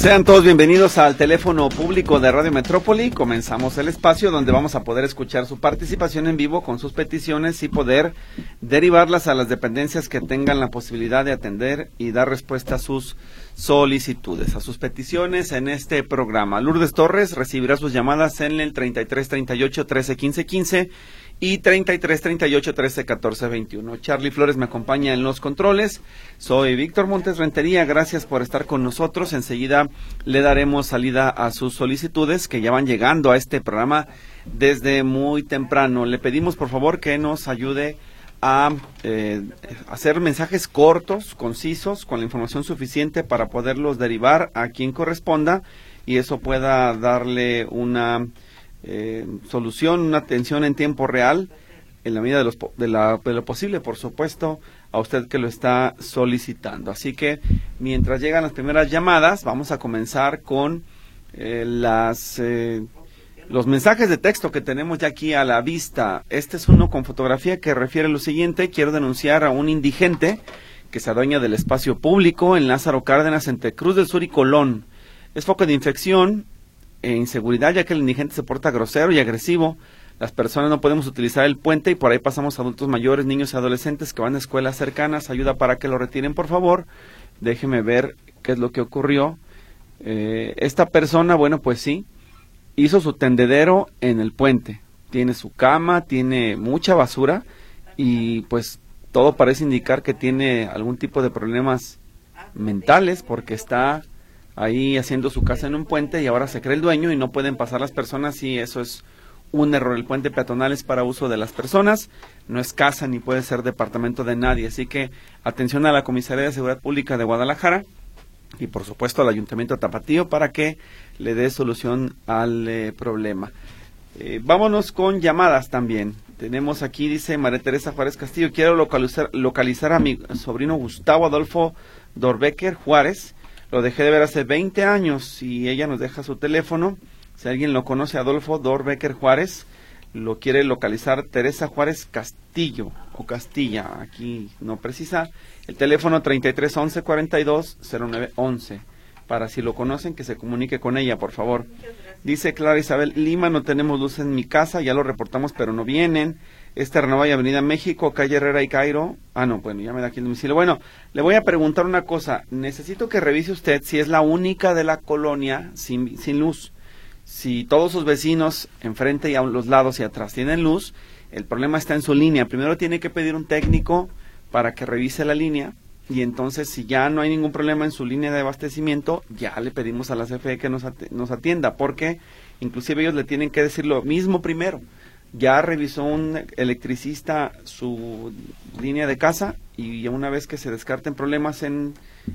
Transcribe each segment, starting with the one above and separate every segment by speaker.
Speaker 1: Sean todos bienvenidos al teléfono público de Radio Metrópoli. Comenzamos el espacio donde vamos a poder escuchar su participación en vivo con sus peticiones y poder derivarlas a las dependencias que tengan la posibilidad de atender y dar respuesta a sus solicitudes, a sus peticiones en este programa. Lourdes Torres recibirá sus llamadas en el 33 38 13 15 15 y 33 38 13 14 21. Charlie Flores me acompaña en los controles. Soy Víctor Montes Rentería. Gracias por estar con nosotros. Enseguida le daremos salida a sus solicitudes que ya van llegando a este programa desde muy temprano. Le pedimos por favor que nos ayude a eh, hacer mensajes cortos, concisos, con la información suficiente para poderlos derivar a quien corresponda y eso pueda darle una eh, solución, una atención en tiempo real, en la medida de, los, de, la, de, lo posible, por supuesto, a usted que lo está solicitando. Así que mientras llegan las primeras llamadas, vamos a comenzar con eh, las, eh, los mensajes de texto que tenemos ya aquí a la vista. Este es uno con fotografía que refiere lo siguiente. Quiero denunciar a un indigente que se adueña del espacio público en Lázaro Cárdenas, entre Cruz del Sur y Colón. Es foco de infección e inseguridad, ya que el indigente se porta grosero y agresivo. Las personas no podemos utilizar el puente y por ahí pasamos adultos mayores, niños y adolescentes que van a escuelas cercanas. Ayuda para que lo retiren, por favor. Déjeme ver qué es lo que ocurrió. Eh, esta persona, bueno, pues sí, hizo su tendedero en el puente. Tiene su cama, tiene mucha basura y pues todo parece indicar que tiene algún tipo de problemas mentales porque está ahí haciendo su casa en un puente y ahora se cree el dueño y no pueden pasar las personas y eso es un error. El puente peatonal es para uso de las personas, no es casa ni puede ser departamento de nadie. Así que atención a la Comisaría de Seguridad Pública de Guadalajara y por supuesto al Ayuntamiento de Tapatío para que le dé solución al eh, problema. Eh, vámonos con llamadas también. Tenemos aquí, dice María Teresa Juárez Castillo, quiero localizar, localizar a mi sobrino Gustavo Adolfo Dorbecker Juárez lo dejé de ver hace 20 años y ella nos deja su teléfono. Si alguien lo conoce, Adolfo Dorbecker Juárez, lo quiere localizar Teresa Juárez Castillo o Castilla, aquí no precisa. El teléfono 3311 42 0911 para si lo conocen que se comunique con ella, por favor. Dice Clara Isabel Lima, no tenemos luz en mi casa, ya lo reportamos, pero no vienen. Esta y Avenida México, calle Herrera y Cairo. Ah, no, bueno, ya me da aquí el domicilio. Bueno, le voy a preguntar una cosa. Necesito que revise usted si es la única de la colonia sin, sin luz. Si todos sus vecinos enfrente y a los lados y atrás tienen luz, el problema está en su línea. Primero tiene que pedir un técnico para que revise la línea y entonces si ya no hay ningún problema en su línea de abastecimiento, ya le pedimos a la CFE que nos, nos atienda, porque inclusive ellos le tienen que decir lo mismo primero ya revisó un electricista su línea de casa y una vez que se descarten problemas en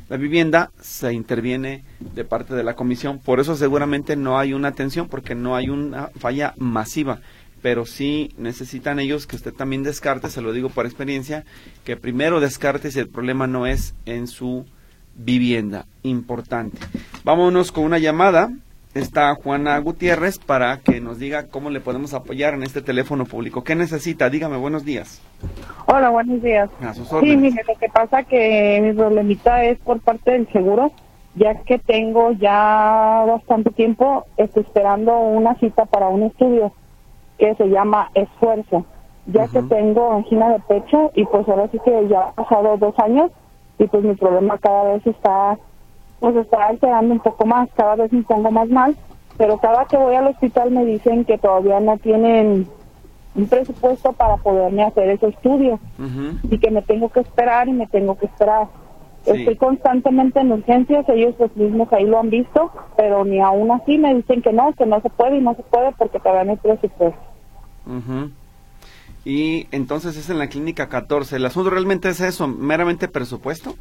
Speaker 1: la vivienda, se interviene de parte de la comisión. Por eso seguramente no hay una atención porque no hay una falla masiva. Pero sí necesitan ellos que usted también descarte, se lo digo por experiencia, que primero descarte si el problema no es en su vivienda. Importante. Vámonos con una llamada está Juana Gutiérrez para que nos diga cómo le podemos apoyar en este teléfono público. ¿Qué necesita? Dígame, buenos días.
Speaker 2: Hola, buenos días. sí, mire, lo que pasa que mi problemita es por parte del seguro, ya que tengo ya bastante tiempo estoy esperando una cita para un estudio que se llama Esfuerzo, ya que tengo angina de pecho y pues ahora sí que ya ha pasado dos años y pues mi problema cada vez está pues está alterando un poco más, cada vez me pongo más mal, pero cada que voy al hospital me dicen que todavía no tienen un presupuesto para poderme hacer ese estudio y que me tengo que esperar y me tengo que esperar. Estoy constantemente en urgencias, ellos pues mismos ahí lo han visto, pero ni aún así me dicen que no, que no se puede y no se puede porque todavía no hay presupuesto.
Speaker 1: Y entonces es en la clínica 14. ¿El asunto realmente es eso, meramente presupuesto?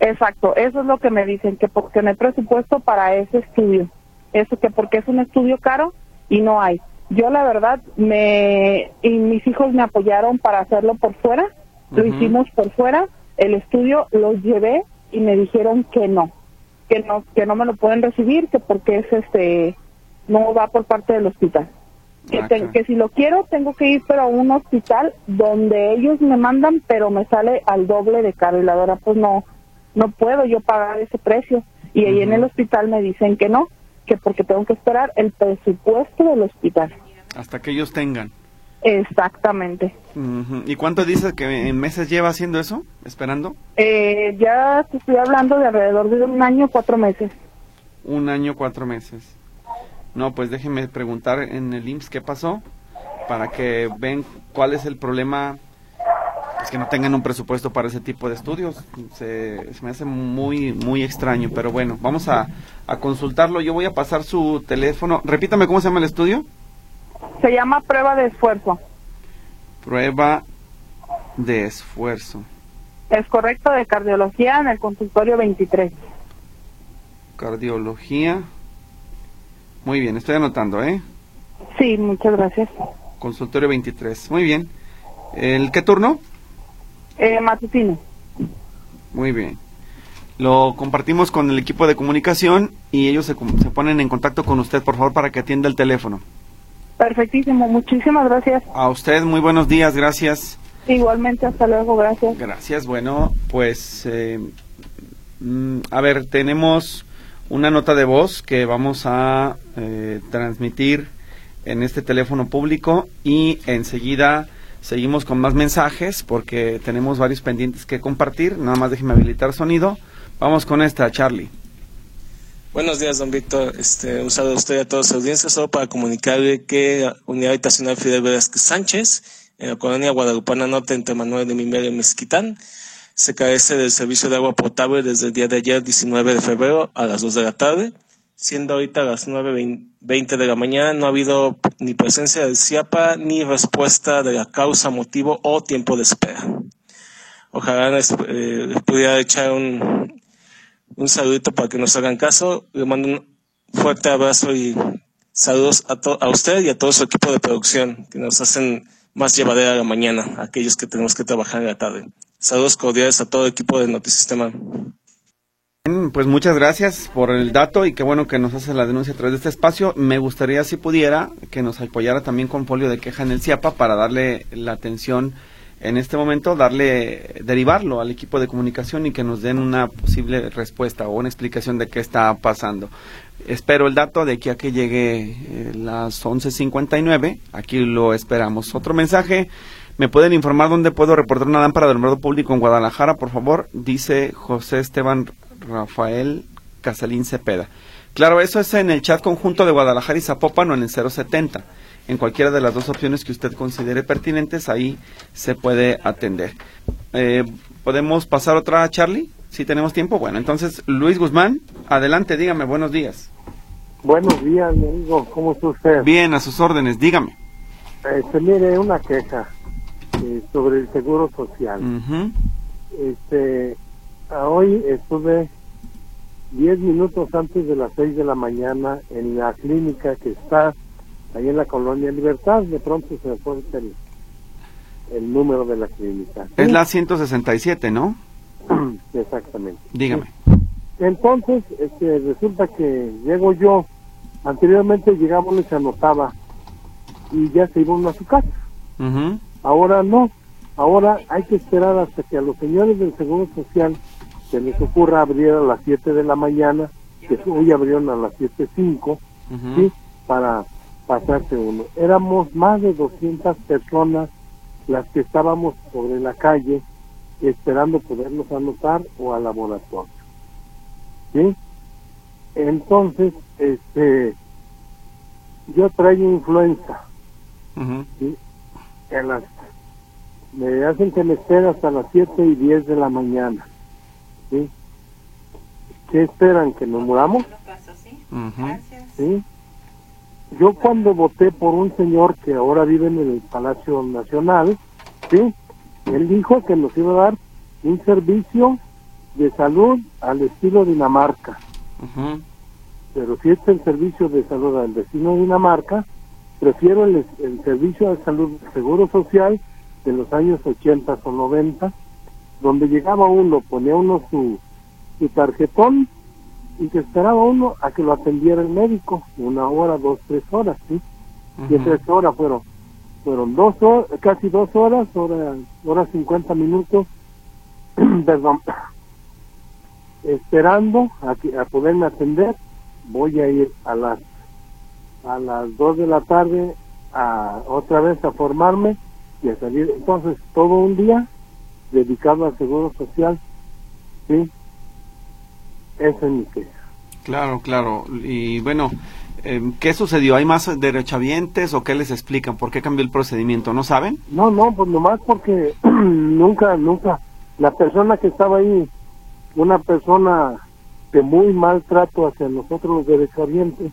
Speaker 2: Exacto, eso es lo que me dicen, que porque no hay presupuesto para ese estudio. Eso que porque es un estudio caro y no hay. Yo la verdad me y mis hijos me apoyaron para hacerlo por fuera, lo hicimos por fuera, el estudio los llevé y me dijeron que no, que no que no me lo pueden recibir, que porque es este no va por parte del hospital. Que, que si lo quiero tengo que ir pero a un hospital donde ellos me mandan pero me sale al doble de caro. Y la verdad pues no no puedo yo pagar ese precio. Y ahí en el hospital me dicen que no que porque tengo que esperar el presupuesto del hospital.
Speaker 1: Hasta que ellos tengan
Speaker 2: exactamente
Speaker 1: y cuánto dices que en meses lleva haciendo eso esperando
Speaker 2: eh, ya te estoy hablando de alrededor de un año cuatro meses
Speaker 1: un año cuatro meses no, pues déjenme preguntar en el IMSS qué pasó para que ven cuál es el problema. Es que no tengan un presupuesto para ese tipo de estudios. Se, me hace muy, muy extraño, pero bueno, vamos a, a consultarlo. Yo voy a pasar su teléfono. Repítame cómo se llama el estudio.
Speaker 2: Se llama prueba de esfuerzo.
Speaker 1: Prueba de esfuerzo.
Speaker 2: Es correcto, de cardiología en el consultorio 23.
Speaker 1: Cardiología muy bien, estoy anotando, ¿eh?
Speaker 2: Sí, muchas gracias.
Speaker 1: Consultorio 23. Muy bien. ¿El qué turno?
Speaker 2: Eh, matutino.
Speaker 1: Muy bien. Lo compartimos con el equipo de comunicación y ellos se, se ponen en contacto con usted, por favor, para que atienda el teléfono.
Speaker 2: Perfectísimo, muchísimas gracias.
Speaker 1: A usted, muy buenos días, gracias.
Speaker 2: Igualmente, hasta luego, gracias.
Speaker 1: Gracias, bueno, pues, eh, mm, a ver, tenemos una nota de voz que vamos a eh, transmitir en este teléfono público y enseguida seguimos con más mensajes porque tenemos varios pendientes que compartir. Nada más déjeme habilitar sonido. Vamos con esta, Charlie.
Speaker 3: Buenos días, don Víctor. Este, un saludo a usted y a toda su audiencia. Solo para comunicarle que Unidad Habitacional Fidel Velázquez Sánchez, en la colonia Guadalupana Norte, entre Manuel de Mimero y Mezquitán, se carece del servicio de agua potable desde el día de ayer, 19 de febrero, a las 2 de la tarde. Siendo ahorita a las 9.20 de la mañana, no ha habido ni presencia del CIAPA ni respuesta de la causa, motivo o tiempo de espera. Ojalá les, eh, pudiera echar un, un saludito para que nos hagan caso. Le mando un fuerte abrazo y saludos a, a usted y a todo su equipo de producción que nos hacen más llevadera la mañana, aquellos que tenemos que trabajar en la tarde. Saludos cordiales a todo el equipo de Notisistema.
Speaker 1: Pues muchas gracias por el dato y qué bueno que nos hace la denuncia a través de este espacio. Me gustaría, si pudiera, que nos apoyara también con folio de queja en el CIAPA para darle la atención en este momento, darle, derivarlo al equipo de comunicación y que nos den una posible respuesta o una explicación de qué está pasando. Espero el dato de aquí a que llegue eh, las 11.59. Aquí lo esperamos. Otro mensaje. ¿Me pueden informar dónde puedo reportar una lámpara de alumbrado público en Guadalajara, por favor? Dice José Esteban Rafael Casalín Cepeda. Claro, eso es en el chat conjunto de Guadalajara y Zapopan o en el 070. En cualquiera de las dos opciones que usted considere pertinentes, ahí se puede atender. Eh, ¿Podemos pasar otra, Charlie? Si tenemos tiempo. Bueno, entonces, Luis Guzmán, adelante, dígame, buenos días.
Speaker 4: Buenos días, mi amigo, ¿cómo está usted?
Speaker 1: Bien, a sus órdenes, dígame.
Speaker 4: Este, mire, una queja. Eh, sobre el seguro social. Este, hoy estuve 10 minutos antes de las 6 de la mañana en la clínica que está ahí en la colonia Libertad. De pronto se me fue el, el número de la clínica.
Speaker 1: Es la 167, ¿no?
Speaker 4: Exactamente.
Speaker 1: Dígame.
Speaker 4: Entonces, este, resulta que llego yo. Anteriormente llegamos y se anotaba y ya se iba uno a su casa. Ahora no, ahora hay que esperar hasta que a los señores del Seguro Social se les ocurra abrir a las 7 de la mañana, que hoy abrieron a las 7.05, ¿sí? Para pasarse uno. Éramos más de 200 personas las que estábamos sobre la calle esperando podernos anotar o al laboratorio. ¿Sí? Entonces, este, yo traigo influenza. ¿sí? las, me hacen que me espere hasta las 7 y 10 de la mañana. ¿sí? ¿Qué esperan? ¿Que nos muramos? ¿Sí? Yo cuando voté por un señor que ahora vive en el Palacio Nacional, ¿sí? Él dijo que nos iba a dar un servicio de salud al estilo Dinamarca. Pero si este es el servicio de salud al destino Dinamarca, prefiero el, servicio de salud seguro social de los años 80 o 90, donde llegaba uno, ponía uno su, su tarjetón y que esperaba uno a que lo atendiera el médico, una hora, dos, tres horas, ¿sí? Y tres horas fueron, fueron dos horas, casi dos horas, hora, hora cincuenta minutos, perdón, esperando a, que, a poderme atender, voy a ir a las a las dos de la tarde a otra vez a formarme y a salir. Entonces todo un día dedicado al seguro social sí eso es mi queja
Speaker 1: claro claro y bueno em, ¿Qué sucedió? ¿Hay más derechohabientes o qué les explican? ¿Por qué cambió el procedimiento? ¿No saben?
Speaker 4: No, no, pues nomás porque nunca, nunca, la persona que estaba ahí, una persona de muy mal trato hacia nosotros los derechohabientes,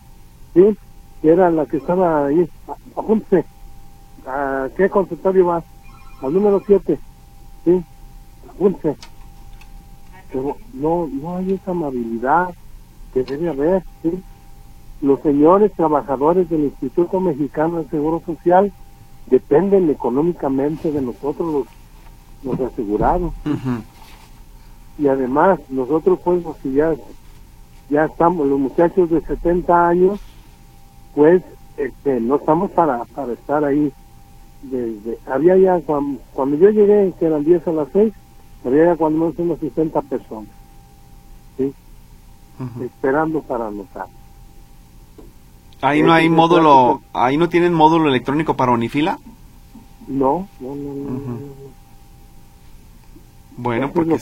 Speaker 4: ¿sí? Era la que estaba ahí, apúntese, ¿a qué consultorio va? Al número 7, ¿sí? Apúntese. Pero no, no hay esa amabilidad que debe haber, ¿sí? Los señores trabajadores del Instituto Mexicano de Seguro Social dependen económicamente de nosotros los los asegurados. Y además, nosotros pues, si ya, ya estamos, los muchachos de 70 años, pues este, no estamos para, para estar ahí. Desde, había ya, cuando, yo llegué, que eran 10 a las 6, ya cuando menos unos 60 personas, ¿sí? Esperando para anotar.
Speaker 1: Ahí no hay módulo, ahí no tienen módulo electrónico para Unifila.
Speaker 4: No, no, no, no.
Speaker 1: Bueno, porque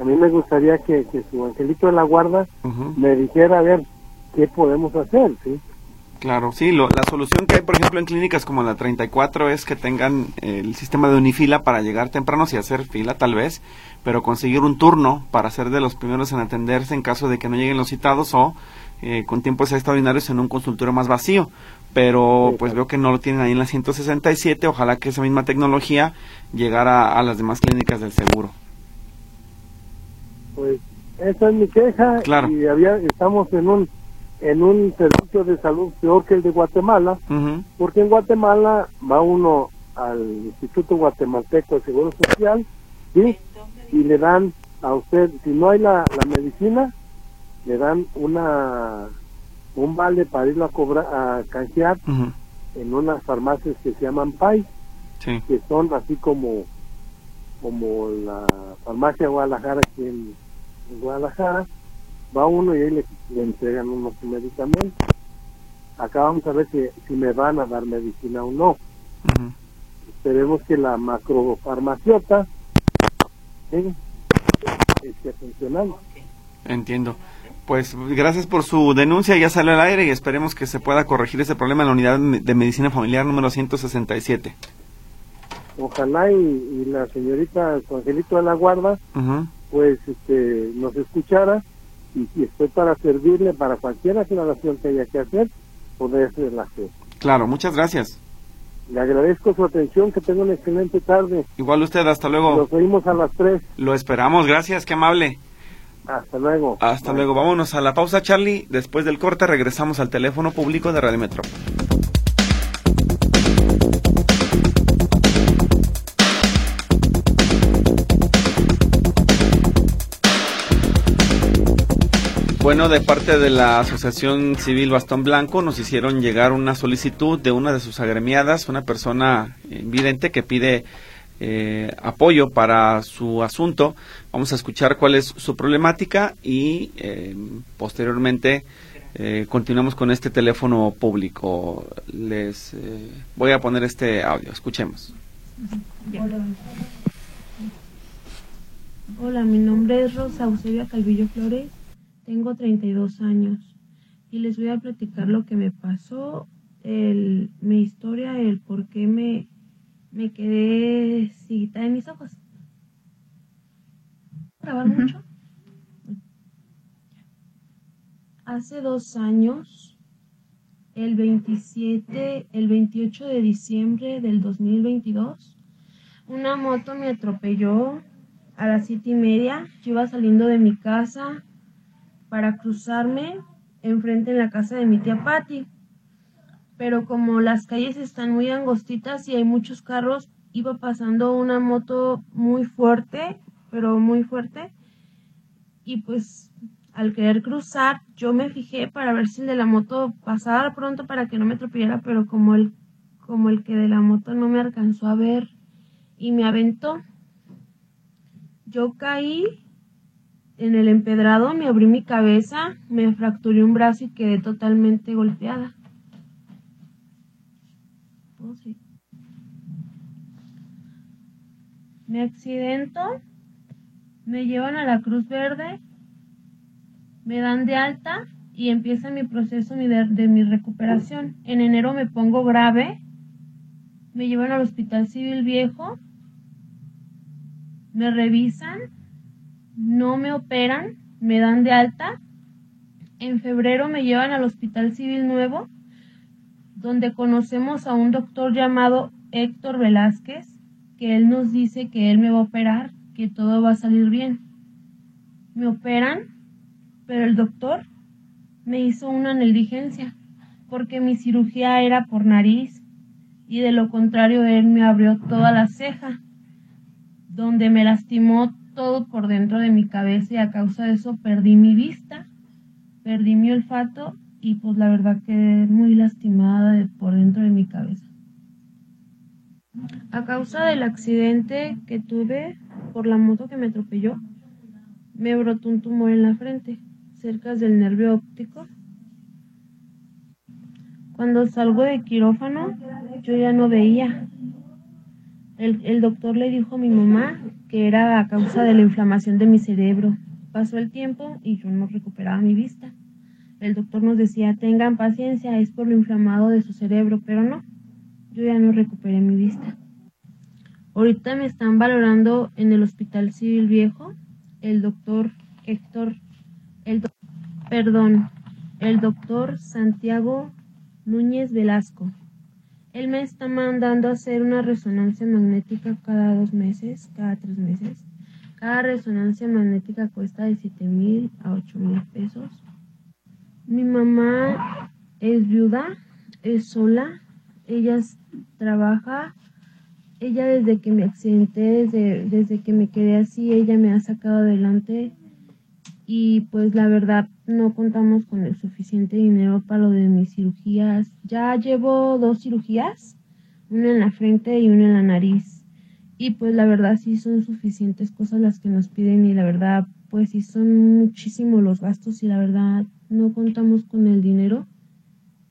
Speaker 4: a mí me gustaría que, su angelito de la guarda me dijera a ver qué podemos hacer, ¿sí?
Speaker 1: Claro, sí, la solución que hay, por ejemplo, en clínicas como la 34 es que tengan el sistema de unifila para llegar temprano y hacer fila, tal vez, pero conseguir un turno para ser de los primeros en atenderse en caso de que no lleguen los citados o eh, con tiempos extraordinarios en un consultorio más vacío. Pero pues veo que no lo tienen ahí en la 167, ojalá que esa misma tecnología llegara a las demás clínicas del seguro.
Speaker 4: Pues esa es mi queja y había estamos en un en un servicio de salud peor que el de Guatemala, porque en Guatemala va uno al Instituto Guatemalteco de Seguro Social y le dan a usted, si no hay la, medicina, le dan una un vale para irlo a cobrar a canjear en unas farmacias que se llaman PAI, que son así como como la farmacia Guadalajara aquí en en Guadalajara, va uno y ahí le, entregan unos medicamentos. Acá vamos a ver si, si me van a dar medicina o no. Esperemos que la macrofarmaciota esté funcionando.
Speaker 1: Entiendo. Pues gracias por su denuncia, ya sale al aire y esperemos que se pueda corregir ese problema en la unidad de medicina familiar número 167.
Speaker 4: Ojalá y, la señorita Angelito de la Guarda pues este, nos escuchara y, si estoy para servirle para cualquier aclaración que haya que hacer, poder la hacer.
Speaker 1: Claro, muchas gracias.
Speaker 4: Le agradezco su atención, que tenga una excelente tarde.
Speaker 1: Igual usted, hasta luego.
Speaker 4: Nos oímos a las tres.
Speaker 1: Lo esperamos, gracias, qué amable.
Speaker 4: Hasta luego.
Speaker 1: Hasta luego, vámonos a la pausa, Charlie. Después del corte regresamos al teléfono público de Radio Metro. Bueno, de parte de la Asociación Civil Bastón Blanco nos hicieron llegar una solicitud de una de sus agremiadas, una persona vidente que pide eh, apoyo para su asunto. Vamos a escuchar cuál es su problemática y eh, posteriormente eh, continuamos con este teléfono público. Les voy a poner este audio. Escuchemos.
Speaker 5: Hola, mi nombre es Rosa Eusebia Calvillo Flores tengo 32 años y les voy a platicar lo que me pasó, el, mi historia, el por qué me, me quedé cita en mis ojos. ¿Grabar mucho? Hace dos años, el 27, el 28 de diciembre del 2022, una moto me atropelló a las siete y media. Yo iba saliendo de mi casa para cruzarme enfrente en la casa de mi tía Patty. pero como las calles están muy angostitas y hay muchos carros, iba pasando una moto muy fuerte, pero muy fuerte, y pues al querer cruzar, yo me fijé para ver si el de la moto pasaba pronto para que no me atropellara, pero como el, como el que de la moto no me alcanzó a ver y me aventó, yo caí en el empedrado, me abrí mi cabeza, me fracturé un brazo y quedé totalmente golpeada. Me accidento, me llevan a la Cruz Verde, me dan de alta y empieza mi proceso de, mi recuperación. En enero me pongo grave, me llevan al Hospital Civil Viejo, me revisan, no me operan, me dan de alta. En febrero me llevan al Hospital Civil Nuevo, donde conocemos a un doctor llamado Héctor Velázquez, que él nos dice que él me va a operar, que todo va a salir bien. Me operan, pero el doctor me hizo una negligencia, porque mi cirugía era por nariz y de lo contrario él me abrió toda la ceja, donde me lastimó todo por dentro de mi cabeza y a causa de eso perdí mi vista, perdí mi olfato y pues la verdad quedé muy lastimada por dentro de mi cabeza. A causa del accidente que tuve por la moto que me atropelló, me brotó un tumor en la frente, cerca del nervio óptico. Cuando salgo de quirófano, yo ya no veía. El, doctor le dijo a mi mamá que era a causa de la inflamación de mi cerebro. Pasó el tiempo y yo no recuperaba mi vista. El doctor nos decía, tengan paciencia, es por lo inflamado de su cerebro, pero no yo ya no recuperé mi vista. Ahorita me están valorando en el Hospital Civil Viejo el doctor Héctor, el perdón, el doctor Santiago Núñez Velasco. Él me está mandando a hacer una resonancia magnética cada dos meses, cada tres meses. Cada resonancia magnética cuesta de 7 mil a 8 mil pesos. Mi mamá es viuda, es sola, ella trabaja, ella desde que me accidenté, desde, desde que me quedé así, ella me ha sacado adelante y pues la verdad no contamos con el suficiente dinero para lo de mis cirugías. Ya llevo dos cirugías, una en la frente y una en la nariz. Y pues la verdad sí son suficientes cosas las que nos piden y la verdad pues sí son muchísimos los gastos y la verdad no contamos con el dinero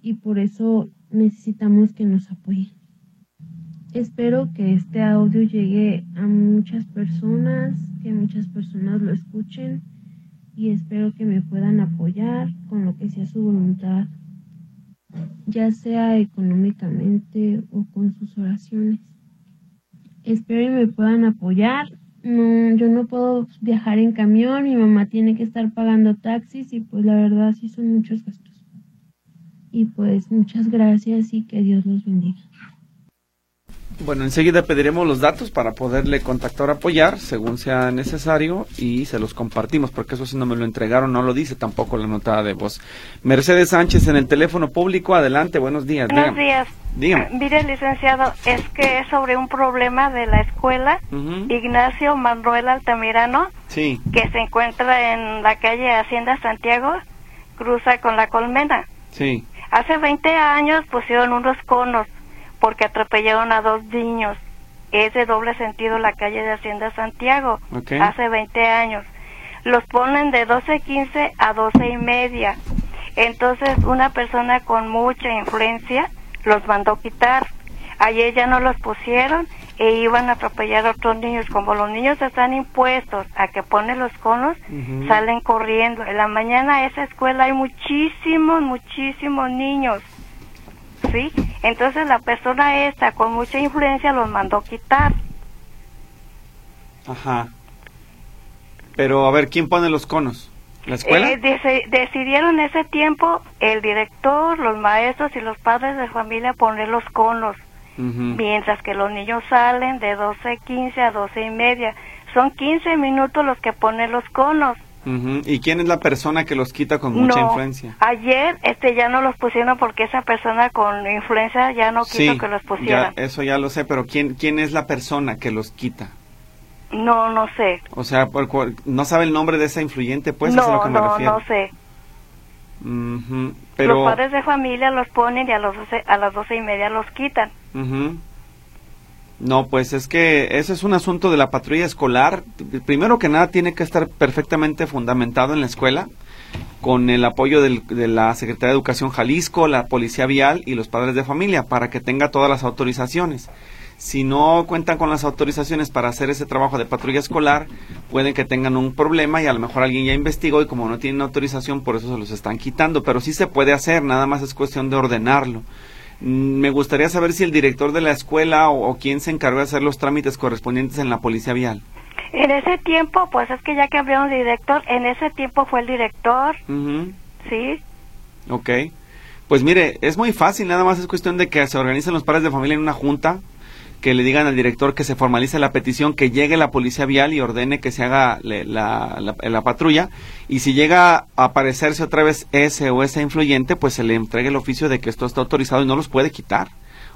Speaker 5: y por eso necesitamos que nos apoyen. Espero que este audio llegue a muchas personas, que muchas personas lo escuchen y espero que me puedan apoyar con lo que sea su voluntad, ya sea económicamente o con sus oraciones. Espero que me puedan apoyar. No, yo no puedo viajar en camión, mi mamá tiene que estar pagando taxis y pues la verdad sí son muchos gastos. Y pues muchas gracias y que Dios los bendiga.
Speaker 1: Bueno, enseguida pediremos los datos para poderle contactar apoyar según sea necesario y se los compartimos porque eso si no me lo entregaron no lo dice tampoco la nota de voz. Mercedes Sánchez en el teléfono público, adelante, buenos días.
Speaker 6: Buenos días. Dígame. Mire, licenciado, es que es sobre un problema de la escuela Ignacio Manuel Altamirano,
Speaker 1: sí.
Speaker 6: que se encuentra en la calle Hacienda Santiago, cruza con la Colmena.
Speaker 1: Sí.
Speaker 6: Hace 20 años pusieron unos conos porque atropellaron a dos niños. Es de doble sentido la calle de Hacienda Santiago. Hace 20 años. Los ponen de 12.15 a 12 y media. Entonces una persona con mucha influencia los mandó quitar. Ayer ya no los pusieron e iban a atropellar a otros niños. Como los niños están impuestos a que ponen los conos, salen corriendo. En la mañana esa escuela hay muchísimos, muchísimos niños. ¿Sí? Entonces la persona esta con mucha influencia los mandó quitar.
Speaker 1: Ajá. Pero a ver, ¿quién pone los conos? ¿La escuela?
Speaker 6: Eh, decidieron ese tiempo el director, los maestros y los padres de familia poner los conos mientras que los niños salen de 12.15 a 12 y media. Son 15 minutos los que ponen los conos.
Speaker 1: ¿Y quién es la persona que los quita con mucha influencia?
Speaker 6: Ayer este ya no los pusieron porque esa persona con influencia ya no quiso que los pusieran.
Speaker 1: eso ya lo sé, pero ¿quién, ¿quién es la persona que los quita?
Speaker 6: No, no sé.
Speaker 1: O sea, ¿no sabe el nombre de esa influyente? Pues no, lo que me no,
Speaker 6: no sé. Pero... Los padres de familia los ponen y a, los a las doce y media los quitan.
Speaker 1: No, pues es que ese es un asunto de la patrulla escolar. Primero que nada tiene que estar perfectamente fundamentado en la escuela, con el apoyo de la Secretaría de Educación Jalisco, la Policía Vial y los padres de familia, para que tenga todas las autorizaciones. Si no cuentan con las autorizaciones para hacer ese trabajo de patrulla escolar, pueden que tengan un problema y a lo mejor alguien ya investigó y como no tienen autorización, por eso se los están quitando. Pero sí se puede hacer, nada más es cuestión de ordenarlo. Mm, me gustaría saber si el director de la escuela o, quién se encargó de hacer los trámites correspondientes en la policía vial.
Speaker 6: En ese tiempo, pues es que ya cambiaron de director, en ese tiempo fue el director. Sí.
Speaker 1: Ok. Pues mire, es muy fácil, nada más es cuestión de que se organicen los padres de familia en una junta, que le digan al director que se formalice la petición, que llegue la policía vial y ordene que se haga la, la, patrulla. Y si llega a aparecerse otra vez ese o esa influyente, pues se le entregue el oficio de que esto está autorizado y no los puede quitar.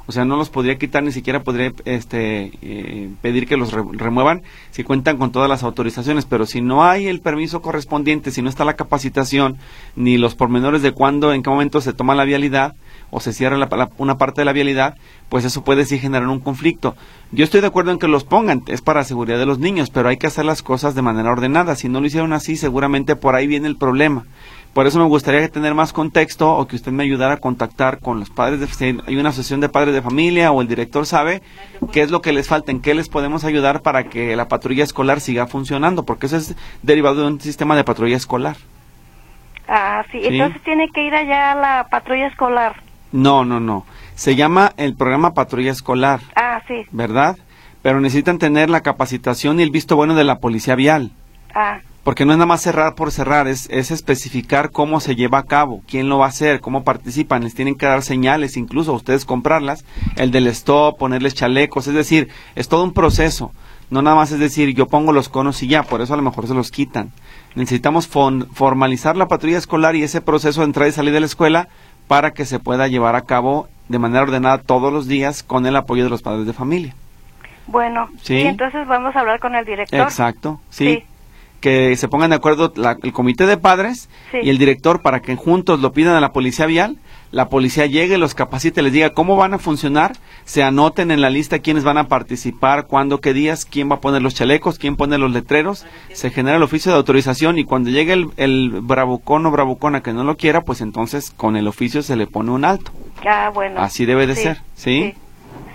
Speaker 1: O sea, no los podría quitar, ni siquiera podría este, eh, pedir que los remuevan si cuentan con todas las autorizaciones. Pero si no hay el permiso correspondiente, si no está la capacitación, ni los pormenores de cuándo, en qué momento se toma la vialidad, o se cierra una parte de la vialidad, pues eso puede sí generar un conflicto. Yo estoy de acuerdo en que los pongan, es para la seguridad de los niños, pero hay que hacer las cosas de manera ordenada. Si no lo hicieron así, seguramente por ahí viene el problema. Por eso me gustaría tener más contexto o que usted me ayudara a contactar con los padres de si hay una asociación de padres de familia o el director sabe qué es lo que les falta, en qué les podemos ayudar para que la patrulla escolar siga funcionando, porque eso es derivado de un sistema de patrulla escolar.
Speaker 6: Ah, sí, entonces tiene que ir allá a la patrulla escolar.
Speaker 1: No, no, no. Se llama el programa Patrulla Escolar.
Speaker 6: Ah, sí.
Speaker 1: ¿Verdad? Pero necesitan tener la capacitación y el visto bueno de la policía vial.
Speaker 6: Ah.
Speaker 1: Porque no es nada más cerrar por cerrar, es, es especificar cómo se lleva a cabo, quién lo va a hacer, cómo participan, les tienen que dar señales, incluso a ustedes comprarlas, el del stop, ponerles chalecos, es decir, es todo un proceso. No nada más es decir, yo pongo los conos y ya, por eso a lo mejor se los quitan. Necesitamos formalizar la patrulla escolar y ese proceso de entrada y salida de la escuela para que se pueda llevar a cabo de manera ordenada todos los días con el apoyo de los padres de familia.
Speaker 6: Bueno, ¿Sí? y entonces vamos a hablar con el director.
Speaker 1: Exacto, sí. Que se pongan de acuerdo el comité de padres y el director para que juntos lo pidan a la policía vial la policía llegue, los capacite, les diga cómo van a funcionar, se anoten en la lista quiénes van a participar, cuándo, qué días, quién va a poner los chalecos, quién pone los letreros, se genera el oficio de autorización y cuando llegue el, el bravucón o bravucona que no lo quiera, pues entonces con el oficio se le pone un alto.
Speaker 6: Ah, bueno.
Speaker 1: Así debe de ser, ¿sí?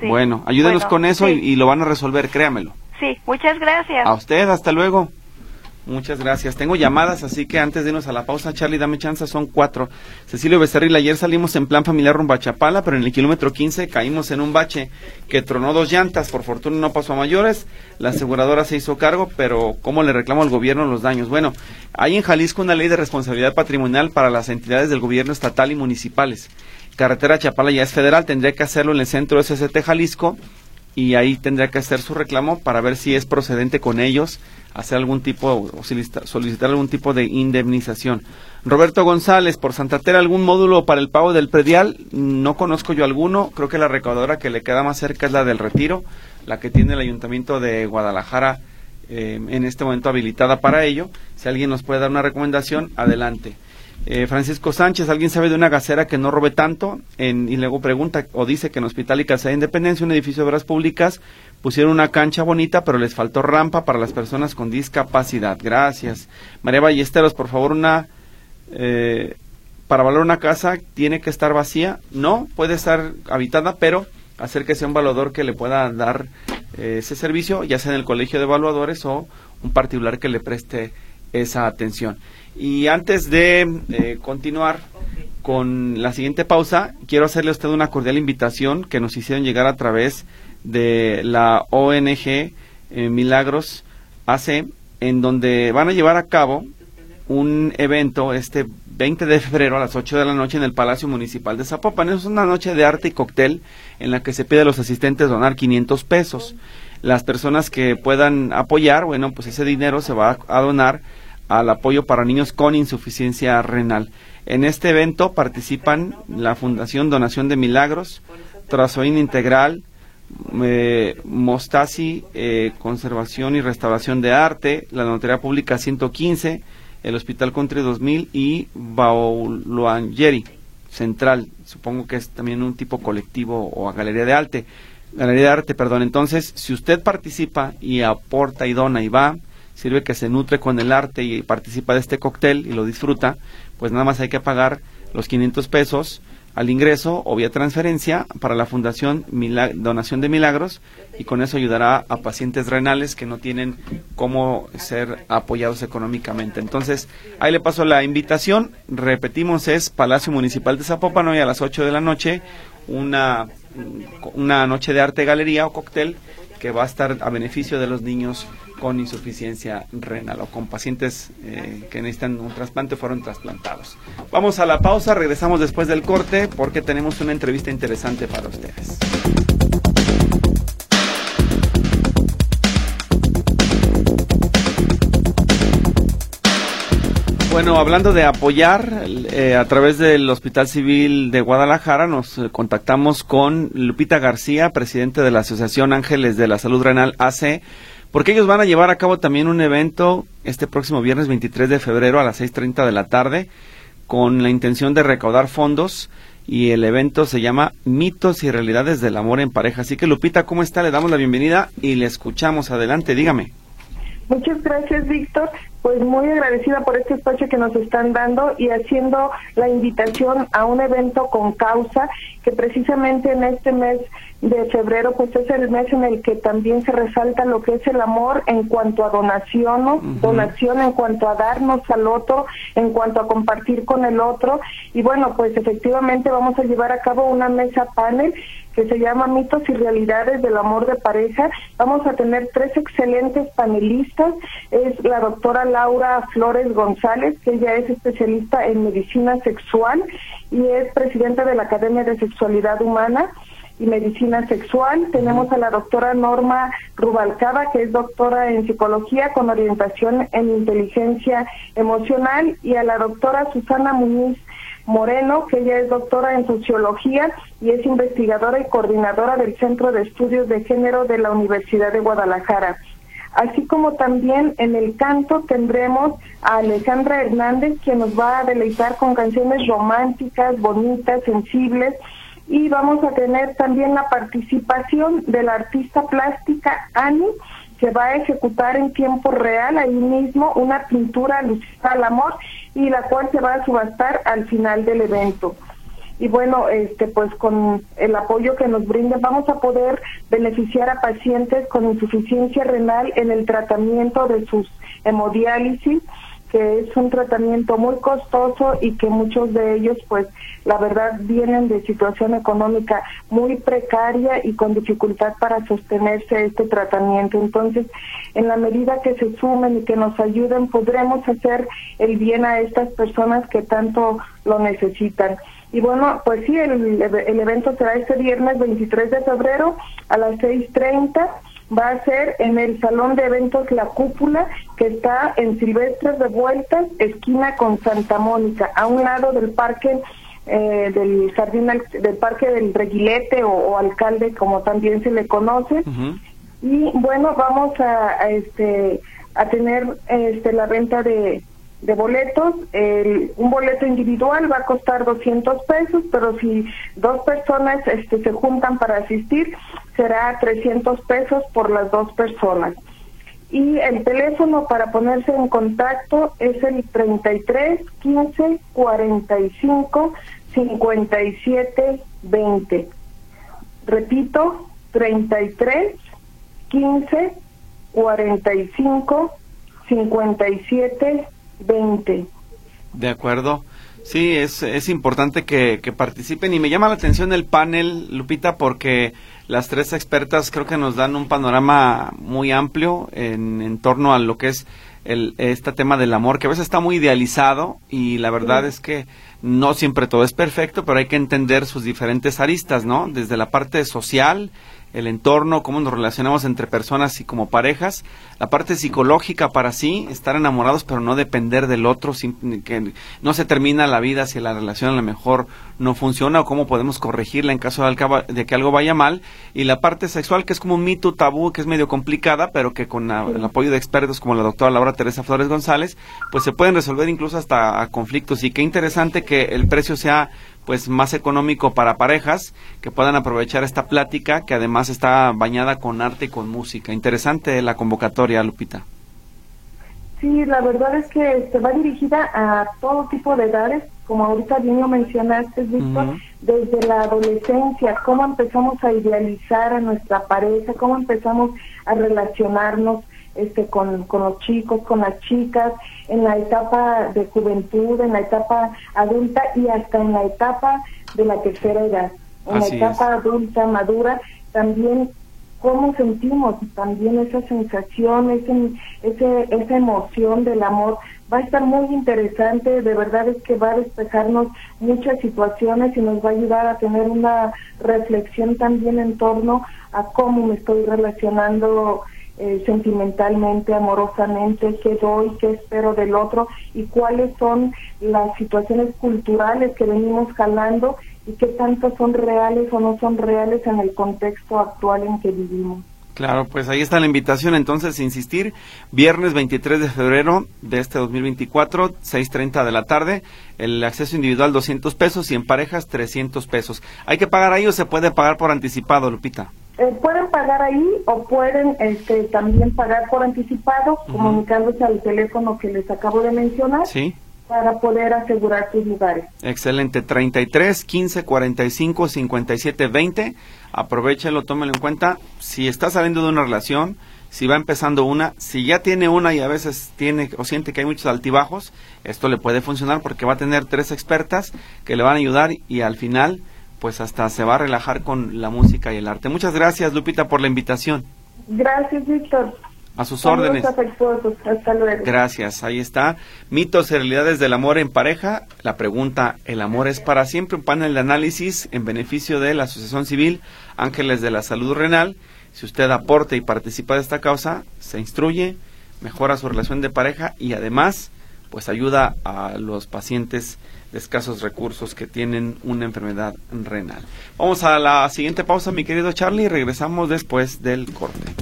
Speaker 1: Bueno, ayúdenos con eso y, y lo van a resolver, créamelo.
Speaker 6: Sí, muchas gracias.
Speaker 1: A usted, hasta luego. Muchas gracias. Tengo llamadas, así que antes de irnos a la pausa, Charlie, dame chance, son cuatro. Cecilio Becerril, ayer salimos en plan familiar rumbo a Chapala, pero en el kilómetro 15 caímos en un bache que tronó dos llantas. Por fortuna no pasó a mayores. La aseguradora se hizo cargo, pero ¿cómo le reclamo al gobierno los daños? Bueno, hay en Jalisco una ley de responsabilidad patrimonial para las entidades del gobierno estatal y municipales. Carretera Chapala ya es federal, tendría que hacerlo en el centro SST Jalisco y ahí tendría que hacer su reclamo para ver si es procedente con ellos hacer algún tipo o solicitar algún tipo de indemnización. Roberto González, por Santa ¿algún módulo para el pago del predial? No conozco yo alguno. Creo que la recaudadora que le queda más cerca es la del Retiro, la que tiene el Ayuntamiento de Guadalajara eh, en este momento habilitada para ello. Si alguien nos puede dar una recomendación, adelante. Eh, Francisco Sánchez, ¿alguien sabe de una gasera que no robe tanto? y luego pregunta o dice que en Hospital y Casa de Independencia, un edificio de obras públicas, pusieron una cancha bonita, pero les faltó rampa para las personas con discapacidad. Gracias. María Ballesteros, por favor, una... Eh, para valorar una casa tiene que estar vacía. No, puede estar habitada, pero hacer que sea un evaluador que le pueda dar eh, ese servicio, ya sea en el colegio de evaluadores o un particular que le preste esa atención. Y antes de eh, continuar con la siguiente pausa, quiero hacerle a usted una cordial invitación que nos hicieron llegar a través de la ONG eh, Milagros AC, en donde van a llevar a cabo un evento este 20 de febrero a las 8 de la noche en el Palacio Municipal de Zapopan. Es una noche de arte y cóctel en la que se pide a los asistentes donar 500 pesos. Las personas que puedan apoyar, bueno, pues ese dinero se va a donar al apoyo para niños con insuficiencia renal. En este evento participan la Fundación Donación de Milagros, Trazoín Integral, eh, Mostasi eh, Conservación y Restauración de Arte, la Notaría Pública 115, el Hospital Country 2000 y Bauloangeri Central. Supongo que es también un tipo colectivo o a Galería de Arte. Galería de Arte, perdón. Entonces, si usted participa y aporta y dona y va, sirve que se nutre con el arte y participa de este cóctel y lo disfruta, pues nada más hay que pagar los 500 pesos al ingreso o vía transferencia para la Fundación Donación de Milagros y con eso ayudará a pacientes renales que no tienen cómo ser apoyados económicamente. Entonces, ahí le paso la invitación. Repetimos, es Palacio Municipal de Zapopan hoy a las 8 de la noche, una, una noche de arte galería o cóctel que va a estar a beneficio de los niños con insuficiencia renal o con pacientes eh, que necesitan un trasplante fueron trasplantados. Vamos a la pausa, regresamos después del corte porque tenemos una entrevista interesante para ustedes. Bueno, hablando de apoyar, eh, a través del Hospital Civil de Guadalajara nos eh, contactamos con Lupita García, presidente de la Asociación Ángeles de la Salud Renal AC, porque ellos van a llevar a cabo también un evento este próximo viernes 23 de febrero a las 6.30 de la tarde con la intención de recaudar fondos y el evento se llama Mitos y Realidades del Amor en Pareja. Así que Lupita, ¿cómo está? Le damos la bienvenida y le escuchamos. Adelante, dígame.
Speaker 7: Muchas gracias, Víctor. Pues muy agradecida por este espacio que nos están dando y haciendo la invitación a un evento con causa que precisamente en este mes de febrero pues es el mes en el que también se resalta lo que es el amor en cuanto a donación, donación en cuanto a darnos al otro, en cuanto a compartir con el otro. Y bueno pues efectivamente vamos a llevar a cabo una mesa panel que se llama Mitos y Realidades del Amor de Pareja. Vamos a tener tres excelentes panelistas. Es la doctora Laura Flores González, que ella es especialista en medicina sexual y es presidenta de la Academia de Sexualidad Humana y Medicina Sexual. Tenemos a la doctora Norma Rubalcaba, que es doctora en psicología con orientación en inteligencia emocional, y a la doctora Susana Muñiz Moreno, que ella es doctora en sociología y es investigadora y coordinadora del Centro de Estudios de Género de la Universidad de Guadalajara. Así como también en el canto tendremos a Alejandra Hernández, que nos va a deleitar con canciones románticas, bonitas, sensibles, y vamos a tener también la participación de la artista plástica Ani, que va a ejecutar en tiempo real ahí mismo una pintura lucida al amor y la cual se va a subastar al final del evento. Y bueno, este pues con el apoyo que nos brinden vamos a poder beneficiar a pacientes con insuficiencia renal en el tratamiento de sus hemodiálisis que es un tratamiento muy costoso y que muchos de ellos pues la verdad vienen de situación económica muy precaria y con dificultad para sostenerse este tratamiento. Entonces, en la medida que se sumen y que nos ayuden, podremos hacer el bien a estas personas que tanto lo necesitan. Y bueno, pues sí, el, el evento será este viernes 23 de febrero a las 6.30 va a ser en el Salón de Eventos La Cúpula, que está en Silvestres de Vueltas, esquina con Santa Mónica, a un lado del parque eh, del jardín del parque del Reguilete o, alcalde, como también se le conoce. Y bueno, vamos a, este a tener este la venta de de boletos. El, un boleto individual va a costar 200 pesos, pero si dos personas este, se juntan para asistir, será 300 pesos por las dos personas. Y el teléfono para ponerse en contacto es el 33 15 45 57 20. Repito, 33 15 45 57 20.
Speaker 1: De acuerdo. Sí, es, es importante que, que, participen y me llama la atención el panel, Lupita, porque las tres expertas creo que nos dan un panorama muy amplio en, en torno a lo que es el, este tema del amor, que a veces está muy idealizado y la verdad es que no siempre todo es perfecto, pero hay que entender sus diferentes aristas, ¿no? Desde la parte social, el entorno, cómo nos relacionamos entre personas y como parejas, la parte psicológica para sí, estar enamorados pero no depender del otro, que no se termina la vida si la relación a lo mejor no funciona o cómo podemos corregirla en caso de que algo vaya mal, y la parte sexual que es como un mito tabú que es medio complicada, pero que con el apoyo de expertos como la doctora Laura Teresa Flores González, pues se pueden resolver incluso hasta conflictos. Y qué interesante que el precio sea pues más económico para parejas que puedan aprovechar esta plática que además está bañada con arte y con música. Interesante la convocatoria, Lupita.
Speaker 7: Sí, la verdad es que se va dirigida a todo tipo de edades, como ahorita bien lo mencionaste, Víctor, desde la adolescencia, cómo empezamos a idealizar a nuestra pareja, cómo empezamos a relacionarnos este, con, con los chicos, con las chicas, en la etapa de juventud, en la etapa adulta y hasta en la etapa de la tercera edad. En la etapa adulta, madura, también cómo sentimos también esa sensación, ese, ese, esa emoción del amor. Va a estar muy interesante, de verdad es que va a despejarnos muchas situaciones y nos va a ayudar a tener una reflexión también en torno a cómo me estoy relacionando eh, sentimentalmente, amorosamente, qué doy, qué espero del otro y cuáles son las situaciones culturales que venimos jalando y qué tanto son reales o no son reales en el contexto actual en que vivimos.
Speaker 1: Claro, pues ahí está la invitación. Entonces, insistir, viernes 23 de febrero de este 2024, 6.30 de la tarde, el acceso individual 200 pesos y en parejas 300 pesos. ¿Hay que pagar ahí o se puede pagar por anticipado, Lupita?
Speaker 7: Eh, pueden pagar ahí o pueden este, también pagar por anticipado, comunicándose al teléfono que les acabo de mencionar. Para poder asegurar sus lugares.
Speaker 1: Excelente. 33 15 45 57 20. Aprovechelo, tómelo en cuenta. Si está saliendo de una relación, si va empezando una, si ya tiene una y a veces tiene o siente que hay muchos altibajos, esto le puede funcionar porque va a tener tres expertas que le van a ayudar y al final pues hasta se va a relajar con la música y el arte. Muchas gracias, Lupita, por la invitación.
Speaker 7: Gracias, Víctor.
Speaker 1: A sus órdenes.
Speaker 7: Hasta luego.
Speaker 1: Gracias, ahí está. Mitos y realidades del amor en pareja. La pregunta, ¿el amor es para siempre? Un panel de análisis en beneficio de la Asociación Civil Ángeles de la Salud Renal. Si usted aporta y participa de esta causa, se instruye, mejora su relación de pareja y además, pues ayuda a los pacientes de escasos recursos que tienen una enfermedad renal. Vamos a la siguiente pausa, mi querido Charlie, y regresamos después del corte.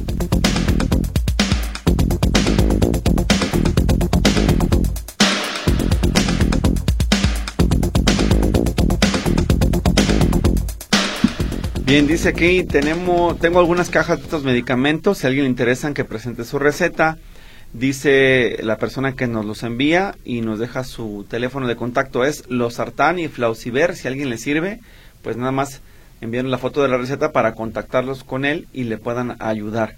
Speaker 1: Bien, dice aquí, tenemos, tengo algunas cajas de estos medicamentos, si a alguien le interesan que presente su receta, Dice la persona que nos los envía y nos deja su teléfono de contacto es Losartán y Flauciver. Si alguien le sirve, pues nada más envíen la foto de la receta para contactarlos con él y le puedan ayudar.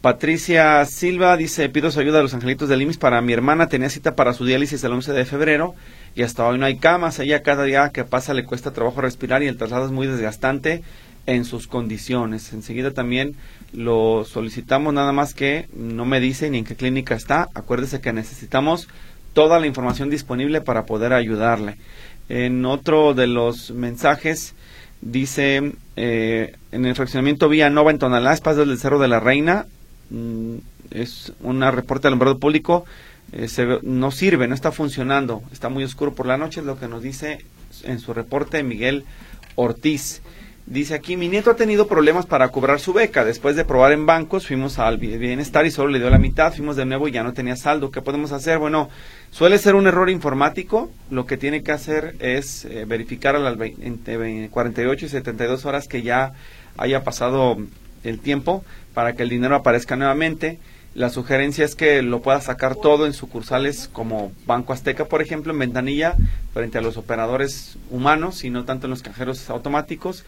Speaker 1: Patricia Silva dice, pido su ayuda a los angelitos de Limis para mi hermana. Tenía cita para su diálisis el 11 de febrero y hasta hoy no hay camas. Ella cada día que pasa le cuesta trabajo respirar y el traslado es muy desgastante en sus condiciones. Enseguida también lo solicitamos, nada más que no me dice ni en qué clínica está. Acuérdese que necesitamos toda la información disponible para poder ayudarle. En otro de los mensajes dice eh, en el fraccionamiento Vía Nova en Tonalá, espacio del Cerro de la Reina, mm, es una reporte del alumbrado público, eh, no sirve, no está funcionando, está muy oscuro por la noche, es lo que nos dice en su reporte Miguel Ortiz. Dice aquí, mi nieto ha tenido problemas para cobrar su beca. Después de probar en bancos, fuimos al bienestar y solo le dio la mitad. Fuimos de nuevo y ya no tenía saldo. ¿Qué podemos hacer? Bueno, suele ser un error informático. Lo que tiene que hacer es eh, verificar a las entre 48 y 72 horas que ya haya pasado el tiempo para que el dinero aparezca nuevamente. La sugerencia es que lo pueda sacar todo en sucursales como Banco Azteca, por ejemplo, en ventanilla, frente a los operadores humanos y no tanto en los cajeros automáticos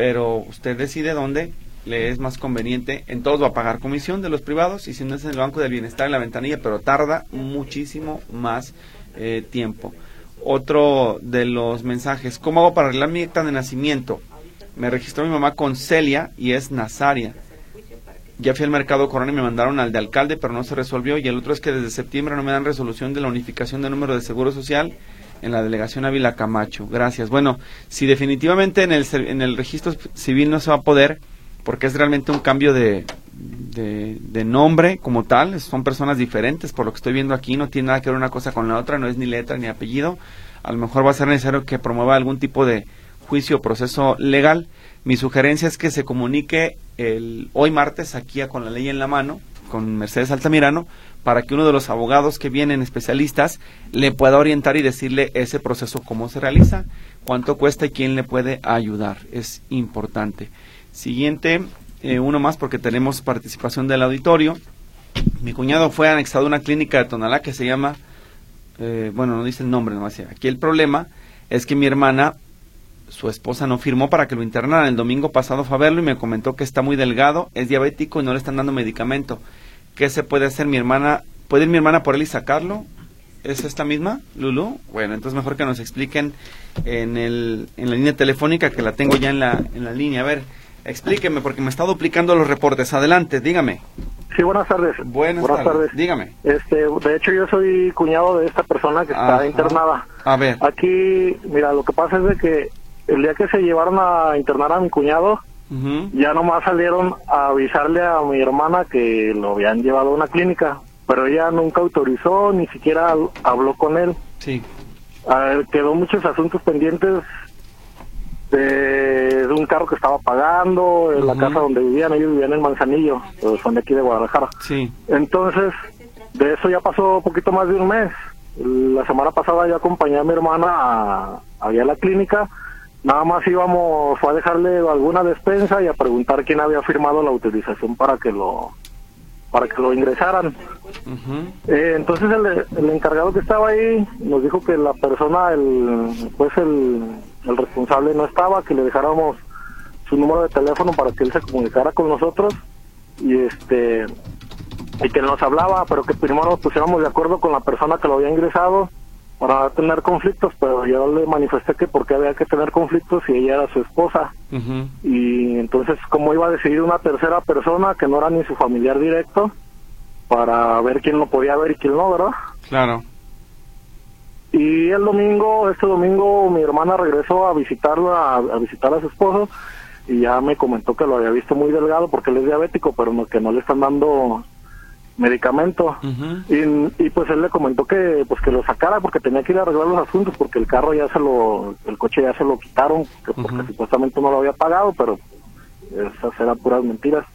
Speaker 1: pero usted decide dónde le es más conveniente. En todos va a pagar comisión de los privados y si no es en el Banco del Bienestar en la ventanilla, pero tarda muchísimo más eh, tiempo. Otro de los mensajes, ¿cómo hago para arreglar mi acta de nacimiento? Me registró mi mamá con Celia y es Nazaria. Ya fui al mercado Corona y me mandaron al de alcalde, pero no se resolvió. Y el otro es que desde septiembre no me dan resolución de la unificación de número de seguro social en la delegación Ávila Camacho. Gracias. Bueno, si definitivamente en el, en el registro civil no se va a poder, porque es realmente un cambio de, de, nombre como tal, son personas diferentes, por lo que estoy viendo aquí, no tiene nada que ver una cosa con la otra, no es ni letra ni apellido, a lo mejor va a ser necesario que promueva algún tipo de juicio o proceso legal. Mi sugerencia es que se comunique el, hoy martes aquí con la ley en la mano, con Mercedes Altamirano, para que uno de los abogados que vienen especialistas le pueda orientar y decirle ese proceso cómo se realiza, cuánto cuesta y quién le puede ayudar. Es importante. Siguiente, eh, uno más porque tenemos participación del auditorio. Mi cuñado fue anexado a una clínica de Tonalá que se llama, eh, bueno, no dice el nombre, nomás aquí el problema es que mi hermana, su esposa no firmó para que lo internaran. El domingo pasado fue a verlo y me comentó que está muy delgado, es diabético y no le están dando medicamento. ¿Qué se puede hacer mi hermana? ¿Puede ir mi hermana por él y sacarlo? ¿Es esta misma, Lulu? Bueno, entonces mejor que nos expliquen en, el, en la línea telefónica que la tengo ya en la, en la línea. A ver, explíqueme porque me está duplicando los reportes. Adelante, dígame.
Speaker 8: Sí, buenas tardes.
Speaker 1: Buenas, tardes. Dígame.
Speaker 8: Este, de hecho, yo soy cuñado de esta persona que está internada.
Speaker 1: A ver.
Speaker 8: Aquí, mira, lo que pasa es de que el día que se llevaron a internar a mi cuñado, ya nomás salieron a avisarle a mi hermana que lo habían llevado a una clínica, pero ella nunca autorizó, ni siquiera habló con él.
Speaker 1: Sí.
Speaker 8: quedó muchos asuntos pendientes de, un carro que estaba pagando, en la casa donde vivían, ellos vivían en Manzanillo, son de aquí de Guadalajara.
Speaker 1: Sí.
Speaker 8: Entonces, de eso ya pasó poquito más de un mes. La semana pasada ya acompañé a mi hermana a, a la clínica Nada más íbamos, fue a dejarle alguna despensa y a preguntar quién había firmado la autorización para que lo para que lo ingresaran. Eh, entonces el, encargado que estaba ahí nos dijo que la persona, el pues el, el responsable no estaba, que le dejáramos su número de teléfono para que él se comunicara con nosotros y este y que nos hablaba, pero que primero nos pusiéramos de acuerdo con la persona que lo había ingresado para tener conflictos, pero yo le manifesté que porque había que tener conflictos si ella era su esposa. Y entonces, ¿cómo iba a decidir una tercera persona que no era ni su familiar directo para ver quién lo podía ver y quién no, verdad?
Speaker 1: Claro.
Speaker 8: Y el domingo, este domingo, mi hermana regresó a visitarlo, a, a visitar a su esposo y ya me comentó que lo había visto muy delgado porque él es diabético, pero no, que no le están dando medicamento. Y, pues él le comentó que pues que lo sacara porque tenía que ir a arreglar los asuntos porque el carro ya se lo el coche ya se lo quitaron porque supuestamente no lo había pagado pero esas eran puras mentiras.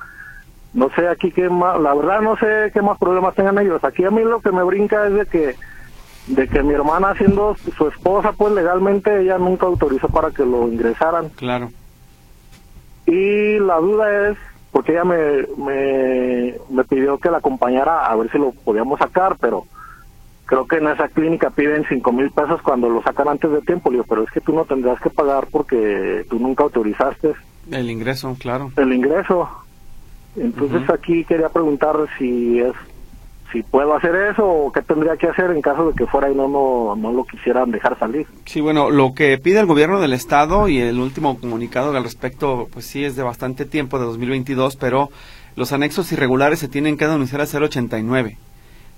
Speaker 8: No sé aquí qué más la verdad no sé qué más problemas tengan ellos. Aquí a mí lo que me brinca es de que de que mi hermana siendo su esposa pues legalmente ella nunca autorizó para que lo ingresaran.
Speaker 1: Claro.
Speaker 8: Y la duda es porque ella me, me, pidió que la acompañara a ver si lo podíamos sacar, pero creo que en esa clínica piden cinco mil pesos cuando lo sacan antes de tiempo. Le digo, pero es que tú no tendrás que pagar porque tú nunca autorizaste.
Speaker 1: El ingreso, claro.
Speaker 8: El ingreso. Entonces aquí quería preguntar si es si puedo hacer eso o qué tendría que hacer en caso de que fuera y no, no, no lo quisieran dejar salir.
Speaker 1: Sí, bueno, lo que pide el gobierno del estado y el último comunicado al respecto, pues sí es de bastante tiempo, de 2022, pero los anexos irregulares se tienen que denunciar a 089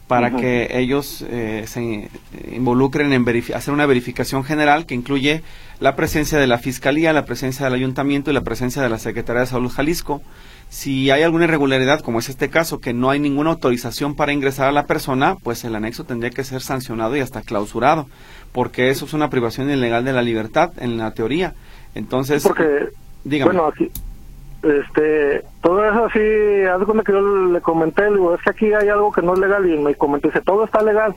Speaker 1: para que ellos eh, se involucren en hacer una verificación general que incluye la presencia de la Fiscalía, la presencia del Ayuntamiento y la presencia de la Secretaría de Salud Jalisco. Si hay alguna irregularidad, como es este caso, que no hay ninguna autorización para ingresar a la persona, pues el anexo tendría que ser sancionado y hasta clausurado, porque eso es una privación ilegal de la libertad en la teoría. Entonces,
Speaker 8: porque, dígame. bueno, aquí, este, todo eso así, haz cuenta que yo le comenté, le digo, es que aquí hay algo que no es legal y me comenté, dice, todo está legal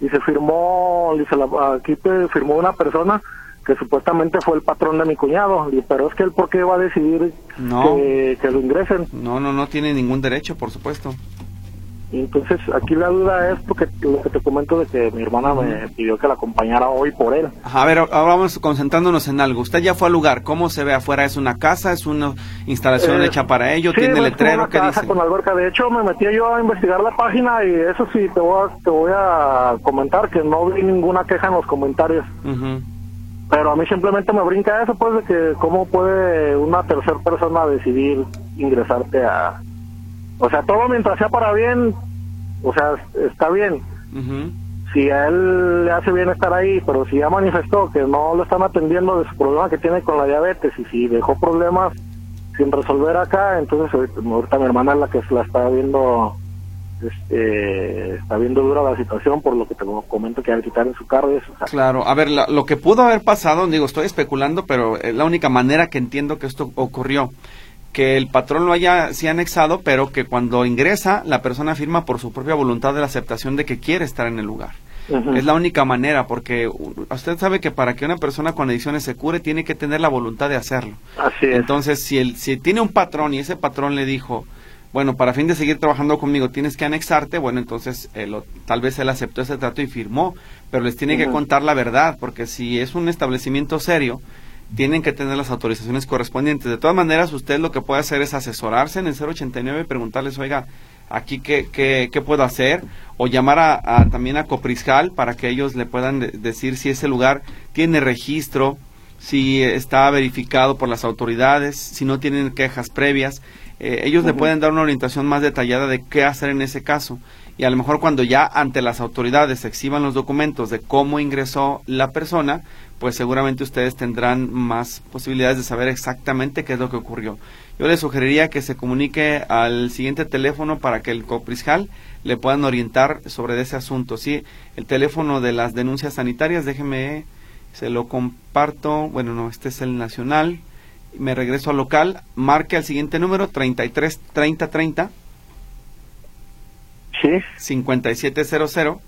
Speaker 8: y se firmó, dice, aquí firmó una persona que supuestamente fue el patrón de mi cuñado, pero es que él por qué va a decidir que, que, lo ingresen.
Speaker 1: No, no, no tiene ningún derecho, por supuesto.
Speaker 8: Y entonces aquí la duda es porque lo que te comento de que mi hermana me pidió que la acompañara hoy por él.
Speaker 1: a ver, ahora vamos concentrándonos en algo. Usted ya fue al lugar, ¿cómo se ve afuera? ¿Es una casa? ¿Es una instalación eh, hecha para ello? ¿Tiene letrero?
Speaker 8: Una casa con alberca. De hecho, me metí yo a investigar la página y eso sí, te voy a, te voy a comentar que no vi ninguna queja en los comentarios. Pero a mí simplemente me brinca eso, pues, de que cómo puede una tercera persona decidir ingresarte a... O sea, todo mientras sea para bien, o sea, está bien. si a él le hace bien estar ahí, pero si ya manifestó que no lo están atendiendo de su problema que tiene con la diabetes y si dejó problemas sin resolver acá, entonces ahorita mi hermana es la que se la está viendo este, está viendo dura la situación por lo que te comento que al quitar en su carro. Eso,
Speaker 1: Claro, a ver, lo que pudo haber pasado, digo, estoy especulando, pero es la única manera que entiendo que esto ocurrió que el patrón lo haya sí anexado, pero que cuando ingresa la persona firma por su propia voluntad de la aceptación de que quiere estar en el lugar. Es la única manera, porque usted sabe que para que una persona con adicciones se cure tiene que tener la voluntad de hacerlo.
Speaker 8: Así es.
Speaker 1: Entonces, si, el, si tiene un patrón y ese patrón le dijo, bueno, para fin de seguir trabajando conmigo tienes que anexarte, bueno, entonces tal vez él aceptó ese trato y firmó, pero les tiene que contar la verdad, porque si es un establecimiento serio, tienen que tener las autorizaciones correspondientes. De todas maneras, usted lo que puede hacer es asesorarse en el 089 y preguntarles, oiga, aquí qué, qué, qué puedo hacer, o llamar a, también a Copriscal para que ellos le puedan decir si ese lugar tiene registro, si está verificado por las autoridades, si no tienen quejas previas. Eh, ellos le pueden dar una orientación más detallada de qué hacer en ese caso. Y a lo mejor cuando ya ante las autoridades se exhiban los documentos de cómo ingresó la persona, pues seguramente ustedes tendrán más posibilidades de saber exactamente qué es lo que ocurrió. Yo les sugeriría que se comunique al siguiente teléfono para que el copriscal le puedan orientar sobre ese asunto. Sí, el teléfono de las denuncias sanitarias, déjeme, se lo comparto. Bueno, no, este es el nacional. Me regreso al local. Marque al siguiente número 33 30 30.
Speaker 8: Sí.
Speaker 1: 5700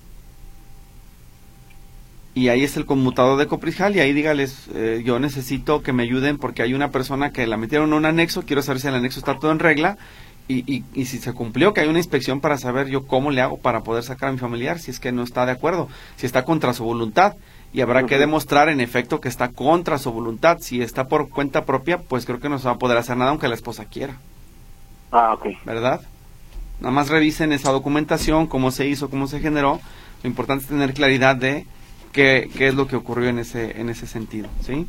Speaker 1: y ahí es el conmutador de Coprisjal y ahí dígales, eh, yo necesito que me ayuden porque hay una persona que la metieron en un anexo, quiero saber si el anexo está todo en regla y, y, si se cumplió, que hay una inspección para saber yo cómo le hago para poder sacar a mi familiar si es que no está de acuerdo, si está contra su voluntad. Y habrá que demostrar en efecto que está contra su voluntad. Si está por cuenta propia, pues creo que no se va a poder hacer nada aunque la esposa quiera.
Speaker 8: Ah, ok.
Speaker 1: ¿Verdad? Nada más revisen esa documentación, cómo se hizo, cómo se generó. Lo importante es tener claridad de qué, qué es lo que ocurrió en ese, en ese sentido, ¿sí?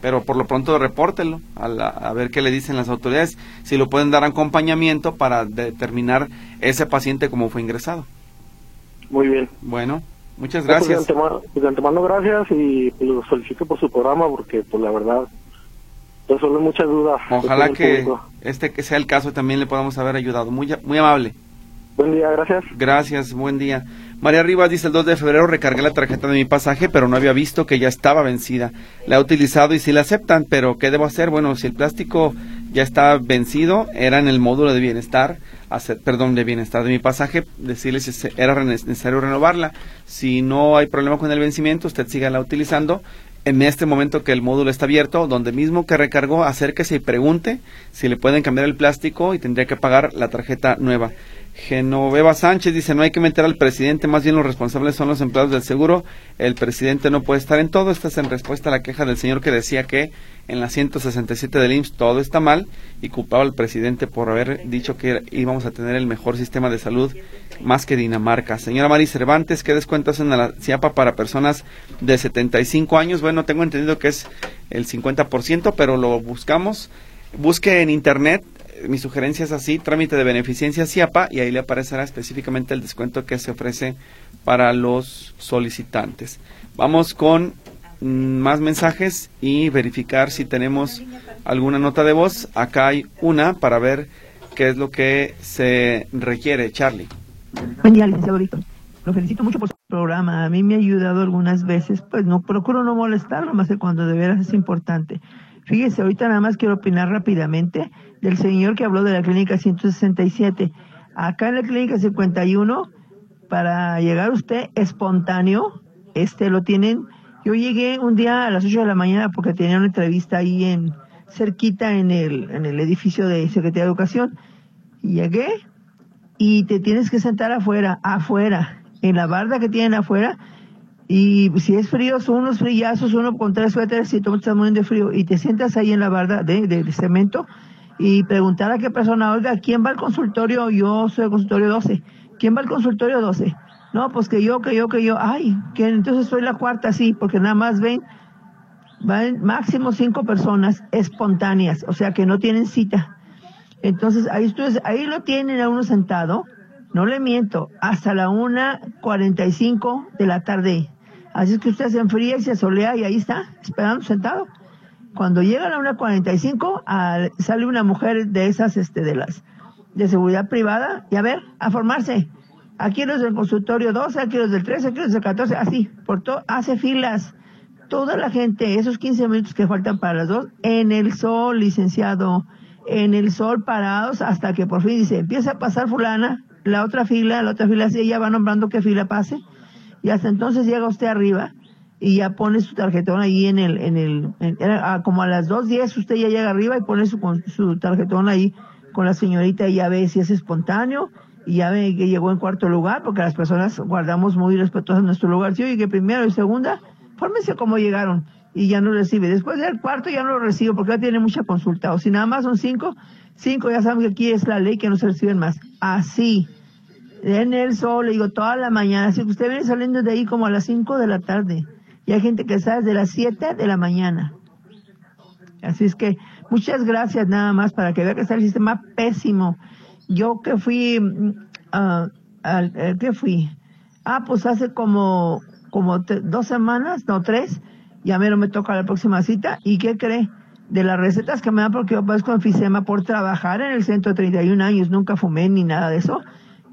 Speaker 1: Pero por lo pronto repórtelo a, a ver qué le dicen las autoridades, si lo pueden dar acompañamiento para determinar ese paciente cómo fue ingresado.
Speaker 8: Muy bien.
Speaker 1: Bueno, muchas pues, gracias.
Speaker 8: Pues de, antemano, gracias y pues, lo solicito por su programa porque pues la verdad resuelve muchas dudas.
Speaker 1: Ojalá que este que sea el caso también le podamos haber ayudado. Muy, muy amable.
Speaker 8: Buen día, gracias.
Speaker 1: Gracias, buen día. María Rivas dice el 2 de febrero recargué la tarjeta de mi pasaje, pero no había visto que ya estaba vencida. La he utilizado y si la aceptan, pero ¿qué debo hacer? Bueno, si el plástico ya está vencido, era en el módulo de bienestar, perdón, de bienestar de mi pasaje, decirles si era necesario renovarla. Si no hay problema con el vencimiento, usted siga la utilizando. En este momento que el módulo está abierto, donde mismo que recargó, acérquese y pregunte si le pueden cambiar el plástico y tendría que pagar la tarjeta nueva. Genoveva Sánchez dice, no hay que meter al presidente, más bien los responsables son los empleados del seguro, el presidente no puede estar en todo. Esta es en respuesta a la queja del señor que decía que en la 167 del IMSS todo está mal y culpaba al presidente por haber dicho que íbamos a tener el mejor sistema de salud más que Dinamarca. Señora Mari Cervantes, ¿qué descuento hacen en la CIAPA para personas de 75 años? Bueno, tengo entendido que es el 50%, pero lo buscamos. Busque en internet mi sugerencia es así, trámite de beneficencia CIAPA y ahí le aparecerá específicamente el descuento que se ofrece para los solicitantes. Vamos con mm, más mensajes y verificar si tenemos alguna nota de voz. Acá hay una para ver qué es lo que se requiere. Charlie.
Speaker 9: Buen día, licenciado Víctor. Lo felicito mucho por su programa. A mí me ha ayudado algunas veces, pues no procuro no molestarlo, más que cuando de veras es importante. Fíjese, ahorita nada más quiero opinar rápidamente del señor que habló de la clínica 167. Acá en la clínica 51, para llegar usted espontáneo, este lo tienen. Yo llegué un día a las 8 de la mañana porque tenía una entrevista ahí en cerquita en el, en el edificio de Secretaría de Educación. Llegué y te tienes que sentar afuera, afuera, en la barda que tienen afuera y si es frío, son unos frillazos, uno con tres suéteres y tú estás muriendo de frío y te sientas ahí en la barda de, de, cemento y preguntar a qué persona, oiga, ¿quién va al consultorio? Yo soy el consultorio 12. ¿Quién va al consultorio 12? No, pues que yo, que yo, que yo. Ay, que entonces soy la cuarta, sí, porque nada más ven, van máximo cinco personas espontáneas, o sea que no tienen cita. Entonces ahí, ahí lo tienen a uno sentado No le miento, hasta la 1.45 de la tarde. Así es que usted se enfría y se solea y ahí está, esperando sentado. Cuando llega a la 1.45, sale una mujer de esas, este, de las, de seguridad privada, y a ver, a formarse. Aquí los del consultorio 12, aquí los del 13, aquí los del 14, así, por todo, hace filas. Toda la gente, esos 15 minutos que faltan para las dos, en el sol, licenciado, en el sol parados hasta que por fin dice, empieza a pasar fulana, la otra fila, la otra fila, así ella va nombrando qué fila pase, y hasta entonces llega usted arriba y ya pone su tarjetón ahí en el, en el, como a las 2.10 usted ya llega arriba y pone su, su tarjetón ahí con la señorita y ya ve si es espontáneo y ya ve que llegó en cuarto lugar, porque las personas guardamos muy respetuosas nuestro lugar. Si oye que primero y segunda, fórmese cómo llegaron y ya no recibe. Después del cuarto ya no lo recibo porque ya tiene mucha consulta. O si nada más son cinco, cinco ya saben que aquí es la ley que no se reciben más. Así. En el sol, le digo, toda la mañana. Así que usted viene saliendo de ahí como a las cinco de la tarde. Y hay gente que sale desde las siete de la mañana. Así es que muchas gracias nada más para que vea que está el sistema pésimo. Yo que fui, uh, ¿qué fui? Ah, pues hace como, como dos semanas, no tres, ya no me toca la próxima cita. ¿Y qué cree? De las recetas que me dan porque yo padezco enfisema por trabajar en el centro de 31 años, nunca fumé ni nada de eso.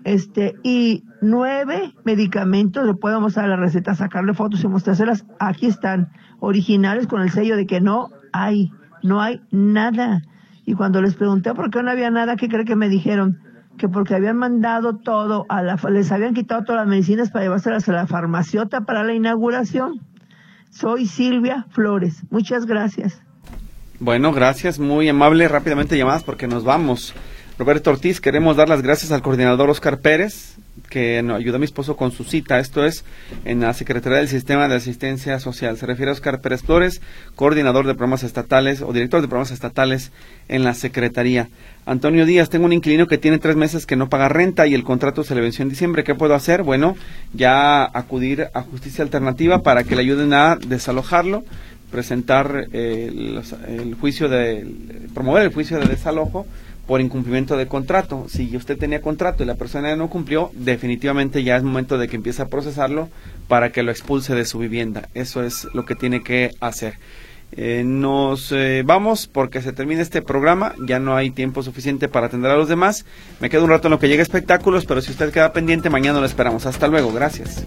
Speaker 9: Este, y nueve medicamentos, le puedo mostrar la receta, sacarle fotos y mostrárselas. Aquí están, originales con el sello de que no hay, no hay nada. Y cuando les pregunté por qué no había nada, ¿qué cree que me dijeron? Que porque habían mandado todo, a la, les habían quitado todas las medicinas para llevárselas a la farmaciota para la inauguración. Soy Silvia Flores. Muchas gracias.
Speaker 1: Bueno, gracias, muy amable. Rápidamente llamadas porque nos vamos. Roberto Ortiz, queremos dar las gracias al coordinador Oscar Pérez, que nos ayudó a mi esposo con su cita. Esto es en la Secretaría del Sistema de Asistencia Social. Se refiere a Oscar Pérez Flores, coordinador de programas estatales o director de programas estatales en la Secretaría. Antonio Díaz, tengo un inquilino que tiene tres meses que no paga renta y el contrato se le venció en diciembre. ¿Qué puedo hacer? Bueno, ya acudir a justicia alternativa para que le ayuden a desalojarlo, presentar eh, el juicio de, promover el juicio de desalojo por incumplimiento de contrato. Si usted tenía contrato y la persona no cumplió, definitivamente ya es momento de que empiece a procesarlo para que lo expulse de su vivienda. Eso es lo que tiene que hacer. Eh, nos eh, vamos porque se termina este programa, ya no hay tiempo suficiente para atender a los demás. Me quedo un rato en lo que llegue espectáculos, pero si usted queda pendiente, mañana lo esperamos. Hasta luego, gracias.